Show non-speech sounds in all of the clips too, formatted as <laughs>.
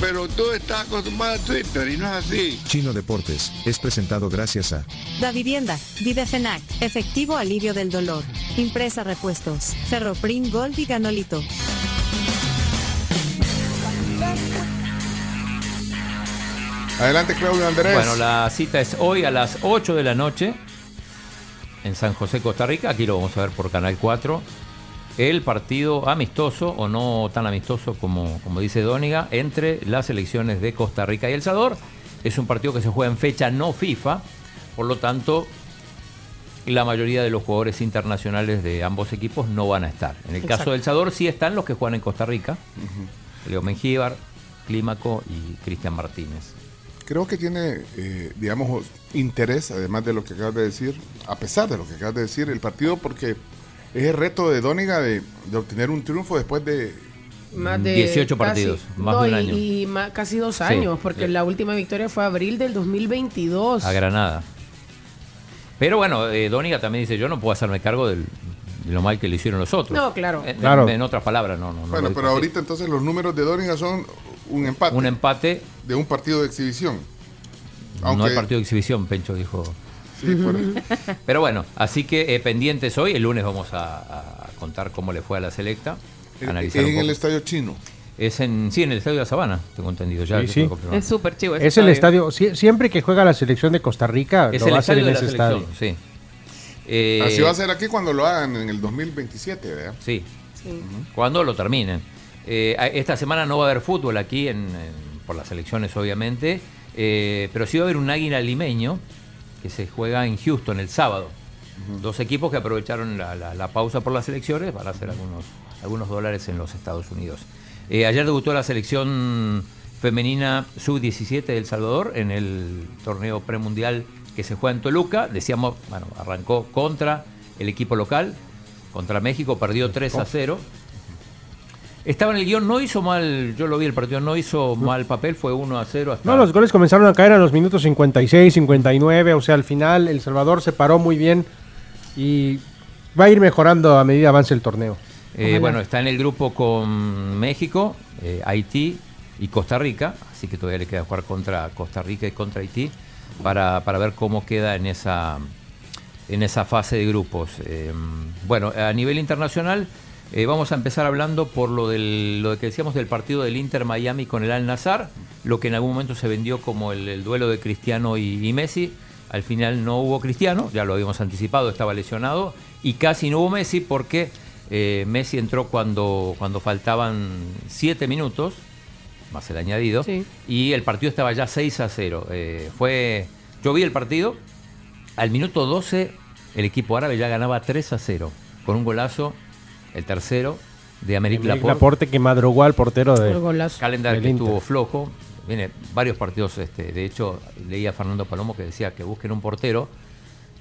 Pero tú estás acostumbrado a Twitter y no es así. Chino Deportes es presentado gracias a Da Vivienda, Videfenac, Efectivo Alivio del Dolor, Impresa Repuestos, Ferroprim Gold y Ganolito. Adelante, Claudio Andrés. Bueno, la cita es hoy a las 8 de la noche en San José, Costa Rica. Aquí lo vamos a ver por Canal 4. El partido amistoso, o no tan amistoso como, como dice Dóniga, entre las selecciones de Costa Rica y El Salvador. Es un partido que se juega en fecha no FIFA, por lo tanto, la mayoría de los jugadores internacionales de ambos equipos no van a estar. En el caso del Salvador sí están los que juegan en Costa Rica, Leo Mengíbar, Clímaco y Cristian Martínez. Creo que tiene, eh, digamos, interés, además de lo que acabas de decir, a pesar de lo que acabas de decir, el partido, porque es el reto de Dóniga de, de obtener un triunfo después de Más de 18 casi- partidos, más no, de un y- año. Y, casi dos años, porque sí. la última victoria fue abril del 2022. a Granada. Pero bueno, eh, Dóniga también dice, yo no puedo hacerme cargo del- de lo mal que le hicieron los otros. No, claro. En, Claro. en otras palabras, no, no. no Bueno, pero ahorita entonces los números de Dóniga son un empate Un empate, de un partido de exhibición. no hay partido de exhibición, Pencho dijo. Sí, por ahí. <laughs> Pero bueno, así que eh, pendientes hoy, el lunes vamos a, a contar cómo le fue a la selecta. Es analizar un en el estadio chino. Es en, sí, en el estadio de la Sabana, tengo entendido. Ya, Sí, sí. Es súper chivo. ese Es el estadio, sie- siempre que juega la selección de Costa Rica, Es lo el va a hacer estadio en de la ese selección, estadio. sí. Eh, Así va a ser aquí cuando lo hagan en el 2027, ¿verdad? Sí, Sí. cuando lo terminen. Eh, esta semana no va a haber fútbol aquí, en, en- por las elecciones obviamente, eh, pero sí va a haber un águila limeño que se juega en Houston el sábado. Dos equipos que aprovecharon la, la- la pausa por las elecciones para hacer algunos, algunos dólares en los Estados Unidos. Eh, ayer debutó la selección femenina sub-17 de El Salvador en el torneo premundial que se juega en Toluca. Decíamos, bueno, arrancó contra el equipo local, contra México, perdió 3 a 0. Estaba en el guion, no hizo mal, yo lo vi el partido, no hizo mal papel, fue 1 a 0 hasta... No, los goles comenzaron a caer a los minutos 56, 59, o sea, al final El Salvador se paró muy bien y va a ir mejorando a medida avance el torneo. Eh, bueno, está en el grupo con México, eh, Haití y Costa Rica, así que todavía le queda jugar contra Costa Rica y contra Haití para, para ver cómo queda en esa, en esa fase de grupos. Eh, bueno, a nivel internacional eh, vamos a empezar hablando por lo, del, lo que decíamos del partido del Inter Miami con el Al Nazar, lo que en algún momento se vendió como el, el duelo de Cristiano y, y Messi. Al final no hubo Cristiano, ya lo habíamos anticipado, estaba lesionado, y casi no hubo Messi porque eh, Messi entró cuando, cuando faltaban 7 minutos, más el añadido, Sí. y el partido estaba ya 6 a 0. Eh, fue, yo vi el partido, al minuto 12 el equipo árabe ya ganaba 3 a 0, con un golazo, el tercero, de América El Laporte. aporte que madrugó al portero Por de... Calendar del que Inter. estuvo flojo. Viene varios partidos, este, de hecho, leía a Fernando Palomo que decía que busquen un portero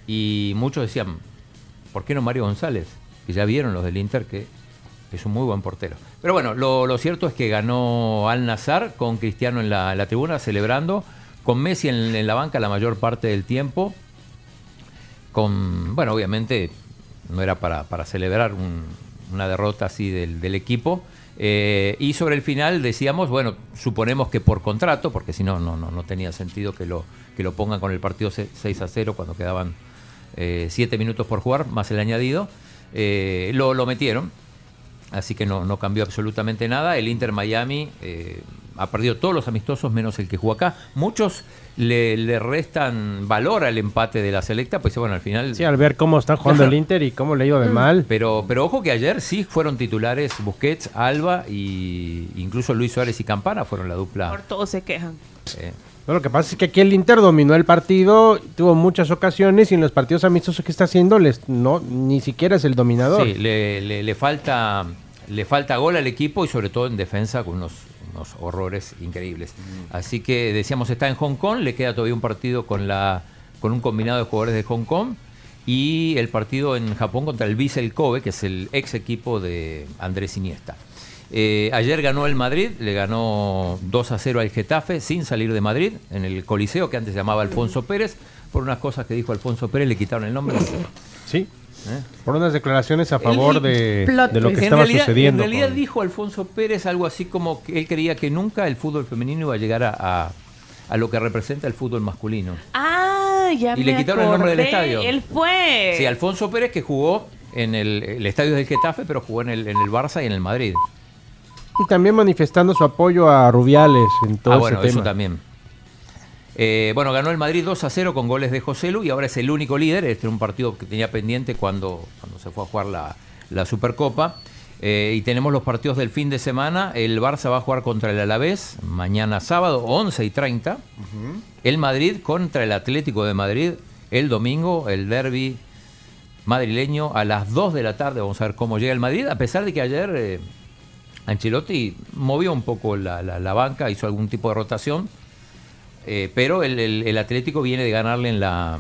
y muchos decían, ¿por qué no Mario González? Que ya vieron los del Inter que es un muy buen portero. Pero bueno, lo, lo cierto es que ganó Al Nazar con Cristiano en la, la tribuna celebrando, con Messi en, en la banca la mayor parte del tiempo. Con, bueno, obviamente no era para, para celebrar un- una derrota así del, equipo. Eh, y sobre el final decíamos, bueno, suponemos que por contrato, porque si no, no, no, tenía sentido que lo, que lo pongan con el partido se- 6 a 0 cuando quedaban 7 minutos por jugar, más el añadido. Eh, lo, lo metieron, así que no, no cambió absolutamente nada. El Inter Miami eh, ha perdido todos los amistosos menos el que jugó acá. Muchos le, le restan valor al empate de la selecta, pues bueno, al final... Sí, al ver cómo está jugando el <laughs> Inter y cómo le ha ido de mal. Pero, pero ojo que ayer sí fueron titulares Busquets, Alba y incluso Luis Suárez y Campana fueron la Por dupla. todos se quejan. eh. No, lo que pasa es que aquí el Inter dominó el partido, tuvo muchas ocasiones y en los partidos amistosos que está haciendo les, no, ni siquiera es el dominador. Sí, le, le- le falta le falta gol al equipo y sobre todo en defensa con unos, unos horrores increíbles. Así que decíamos está en Hong Kong, le queda todavía un partido con la con con un combinado de jugadores de Hong Kong y el partido en Japón contra el Vissel Kobe, que es el ex equipo de Andrés Iniesta. Eh, ayer ganó el Madrid, le ganó 2 a 0 al Getafe sin salir de Madrid en el Coliseo que antes se llamaba Alfonso Pérez. Por unas cosas que dijo Alfonso Pérez le quitaron el nombre. Sí. ¿Eh? Por unas declaraciones a favor de, de lo que. En estaba realidad, sucediendo. en realidad con- dijo Alfonso Pérez algo así como que él creía que nunca el fútbol femenino iba a llegar a, a- a lo que representa el fútbol masculino. Ah, ya Y me le quitaron el nombre del acordé. estadio. Él fue. Sí, Alfonso Pérez que jugó en el, el estadio del Getafe, pero jugó en el, en el Barça y en el Madrid. Y también manifestando su apoyo a Rubiales en todo ah, ese bueno, tema. eso también. Eh, bueno, ganó el Madrid 2 a 0 con goles de José Lu y ahora es el único líder. Este era un partido que tenía pendiente cuando, cuando se fue a jugar la, la Supercopa. Eh, y tenemos los partidos del fin de semana. El Barça va a jugar contra el Alavés mañana sábado 11 y 30. El Madrid contra el Atlético de Madrid el domingo, el derby madrileño a las 2 de la tarde. Vamos a ver cómo llega el Madrid, a pesar de que ayer eh, Ancelotti movió un poco la, la- la banca, hizo algún tipo de rotación, eh, pero el, el- el Atlético viene de ganarle en la,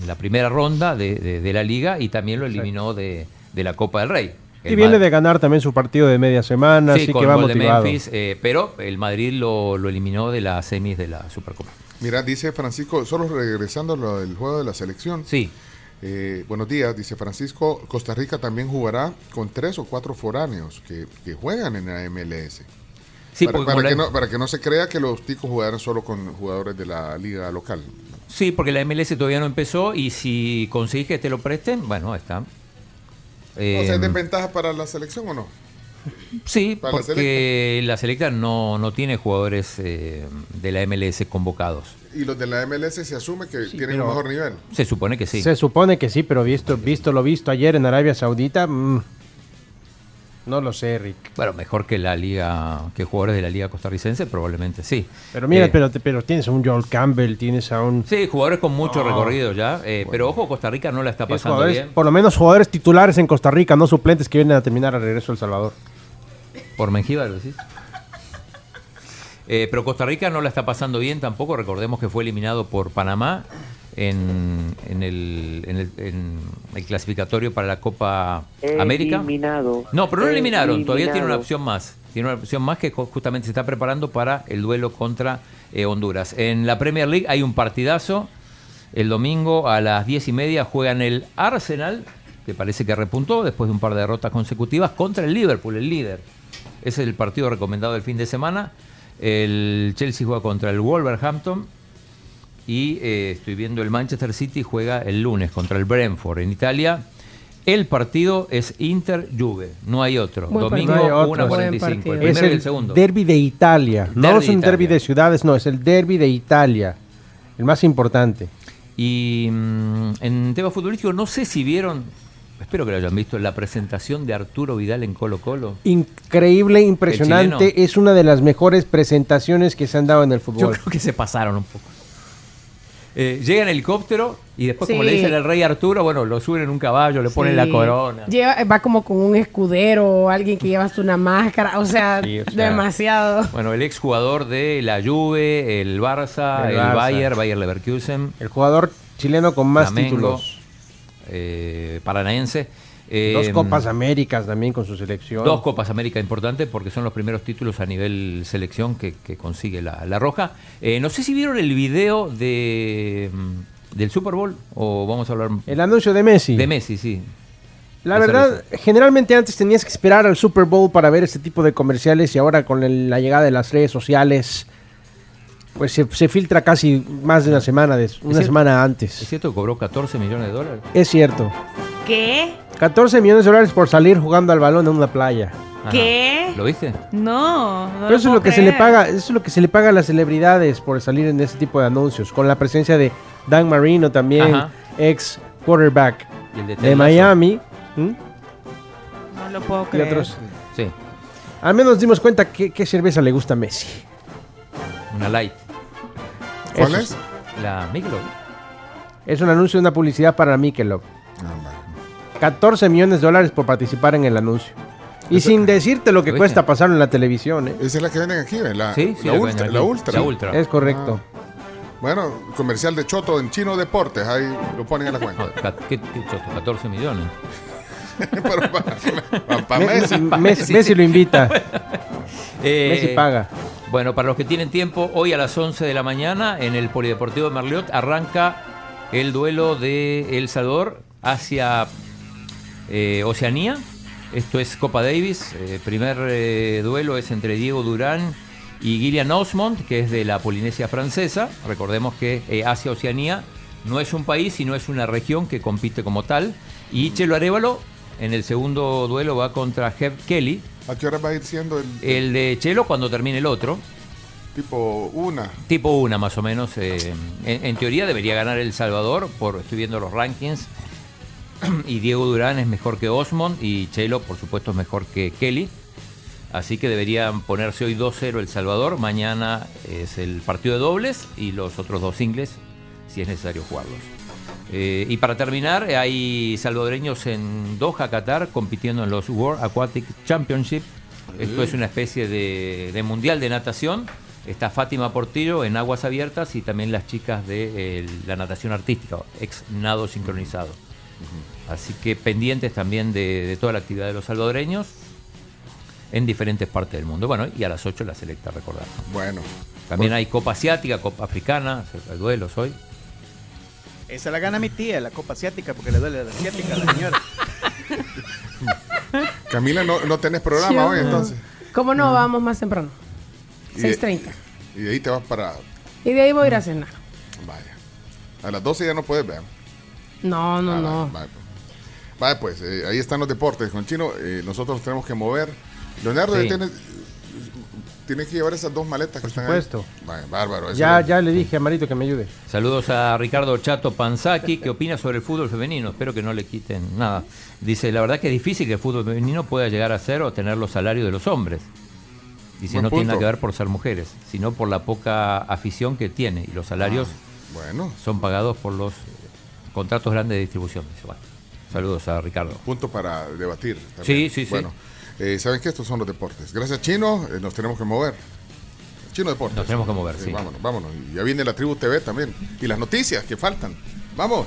en la primera ronda de, de- de la liga y también lo eliminó de, de la Copa del Rey. Y viene de ganar también su partido de media semana, Sí, así con que va gol de motivado. Memphis, eh, pero el Madrid lo, lo eliminó de las semis de la Supercopa. Mira, dice Francisco, solo regresando a lo del juego de la selección. Sí. Eh, buenos días, dice Francisco. Costa Rica también jugará con tres o cuatro foráneos que, que juegan en la MLS. Sí, para, porque para que la- no, para que no se crea que los ticos jugaran solo con jugadores de la liga local. Sí, porque la MLS todavía no empezó y si conseguís que te lo presten, bueno, está. o sea, ¿es Eh, desventaja para la selección o no? Sí, <laughs> Para la porque la selecta no, no tiene jugadores eh, de la MLS convocados. Y los de la MLS se asume que tienen un mejor nivel. Se supone que sí. Se supone que sí, pero visto, visto lo visto ayer en Arabia Saudita, mm, no lo sé, Rick. Bueno, mejor que la liga, que jugadores de la liga costarricense, probablemente sí. Pero mira, Eh, pero, pero tienes a un Joel Campbell, tienes a un... Sí, jugadores con mucho recorrido ya. eh, Pero ojo, Costa Rica no la está pasando bien. por lo menos jugadores titulares en Costa Rica, no suplentes que vienen a terminar al regreso a El Salvador. Por Mengíbar, ¿decís? Eh, pero Costa Rica no la está pasando bien tampoco. Recordemos que fue eliminado por Panamá en, en el, en el- en el clasificatorio para la Copa América. Eliminado. No, pero no lo eliminaron. Todavía tiene una opción más. Tiene una opción más que ju- justamente se está preparando para el duelo contra eh, Honduras. En la Premier League hay un partidazo. El domingo a las diez y media juegan el Arsenal, que parece que repuntó después de un par de derrotas consecutivas, contra el Liverpool, el líder. Ese es el partido recomendado del fin de semana. El Chelsea juega contra el Wolverhampton. Y eh, estoy viendo el Manchester City juega el lunes contra el Brentford en Italia. El partido es Inter-Juve, no hay otro. Buen Domingo partido. No hay otro. 1.45. Buen El Es y el el segundo. derby de Italia. no es un de derby de ciudades, no, es el derby de Italia. El más importante. Y mm, en tema futbolístico, no sé si vieron, espero que lo hayan visto, la presentación de Arturo Vidal en Colo Colo. Increíble, impresionante. Es una de las mejores presentaciones que se han dado en el Yo fútbol. creo que se pasaron un poco. Eh, llega en helicóptero y después, como le dicen al rey Arturo, bueno, lo suben en un caballo, le ponen la corona. Lleva- va como con un escudero o alguien que lleva una máscara. O sea, Sí, o sea, demasiado. Bueno, el exjugador de la Juve, el Barça, El el, Barça. Bayern, Bayer Leverkusen, El jugador chileno con más Flamengo, títulos. eh, paranaense. Eh, Dos Copas Américas también con su selección. Dos Copas América importantes porque son los primeros títulos a nivel selección que, que consigue la, la Roja. Eh, no sé si vieron el video de, mm, del Super Bowl o vamos a hablar El anuncio de Messi. de Messi, sí. La verdad, generalmente antes tenías que esperar al Super Bowl para ver este tipo de comerciales y ahora con el- la llegada de las redes sociales, pues se, se filtra casi más de una semana, des- una cierto. semana ¿Es antes. cierto que cobró 14 millones de dólares? Es cierto. ¿Qué? 14 millones de dólares por salir jugando al balón en una playa. Ajá. ¿Qué? ¿Lo viste? No, no Pero eso es lo que se le paga, eso es lo que se le paga a las celebridades por salir en ese tipo de anuncios, con la presencia de Dan Marino también, Ajá. ex quarterback de. Miami. No lo puedo Y creer. otros. Sí, Al menos nos dimos cuenta que- qué cerveza le gusta a Messi. una light. ¿Cuál Eso es? La Michelob. Es un anuncio de una publicidad para Michelob. Ah, vale. 14 millones de dólares por participar en el anuncio. Y sin decirte lo que ¿Lo cuesta pasarlo en la televisión, ¿eh? Esa es la que venden aquí, Sí, sí, la, la ultra, la ultra. La ultra. Es correcto. Bueno, comercial de Choto en Chino Deportes, ahí lo ponen en la cuenta. <laughs> ¿Qué, qué choto? 14 millones. <laughs> Pero para, <laughs> para Me- Messi. Messi, Messi lo invita. Eh, Messi paga. Bueno, para los que tienen tiempo, hoy a las 11 de la mañana en el Polideportivo de Merliot arranca el duelo de El Salvador hacia eh, Oceanía. Esto es Copa Davis. El primer eh, duelo es entre Diego Durán y Gillian Osmond, que es de la Polinesia francesa. Recordemos que eh, Asia-Oceanía no es un país, sino es una región que compite como tal. Y Chelo Arevalo en el segundo duelo va contra Heb Kelly. ¿A qué hora va a ir siendo el El de Chelo cuando termine el otro. tipo una? Tipo una más o menos. eh, en, en teoría debería ganar El Salvador, por estoy viendo los rankings. <clears throat> Y Diego Durán es mejor que Osmond y Chelo, por supuesto, es mejor que Kelly. Así que deberían ponerse hoy 2-0 El Salvador. Mañana es el partido de dobles y los otros dos singles, si es necesario jugarlos. Eh, y para terminar, hay salvadoreños en Doha, Qatar, compitiendo en los World Aquatic Championship. Esto es una especie de, de mundial de natación. Está Fátima Portillo en aguas abiertas y también las chicas de eh, la natación artística, ex nado sincronizado. Así que pendientes también de, de toda la actividad de los salvadoreños en diferentes partes del mundo. Bueno, y a las 8 la selecta, recordar. Bueno, También hay Copa Asiática, Copa Africana, hay duelos hoy. Esa la gana mi tía, la copa asiática, porque le duele la asiática a la señora. <laughs> Camila, no, no tenés programa hoy entonces. ¿Cómo no? Vamos más temprano. Y de- 6.30. Y de ahí te vas para. Y de ahí voy a ir a cenar. Vaya. A las 12 ya no puedes ver. No, no, Ah, no. Vaya, vaya, pues, eh, ahí están los deportes. Con Chino, eh, nosotros tenemos que mover. Leonardo, Sí. ya tienes, tienes que llevar esas dos maletas que están supuesto. ahí. Vaya, bárbaro. Ya, es- ya le dije a Marito que me ayude. Saludos a Ricardo Chato Panzaki, que opina sobre el fútbol femenino. Espero que no le quiten nada. Dice, la verdad que es difícil que el fútbol femenino pueda llegar a ser o tener los salarios de los hombres. Dice, Buen no tiene nada que ver por ser mujeres, sino por la poca afición que tiene. Y los salarios Bueno, son pagados por los eh, contratos grandes de distribución. Dice, bueno, saludos a Ricardo. punto para debatir. Sí, sí, sí. Bueno, eh, ¿saben qué? Estos son los deportes. Gracias, Chino. eh, nos tenemos que mover. Chino Deportes. Nos tenemos que mover, Eh, sí. Vámonos, vámonos. Y ya viene la Tribu TV también. Y las noticias que faltan. Vamos.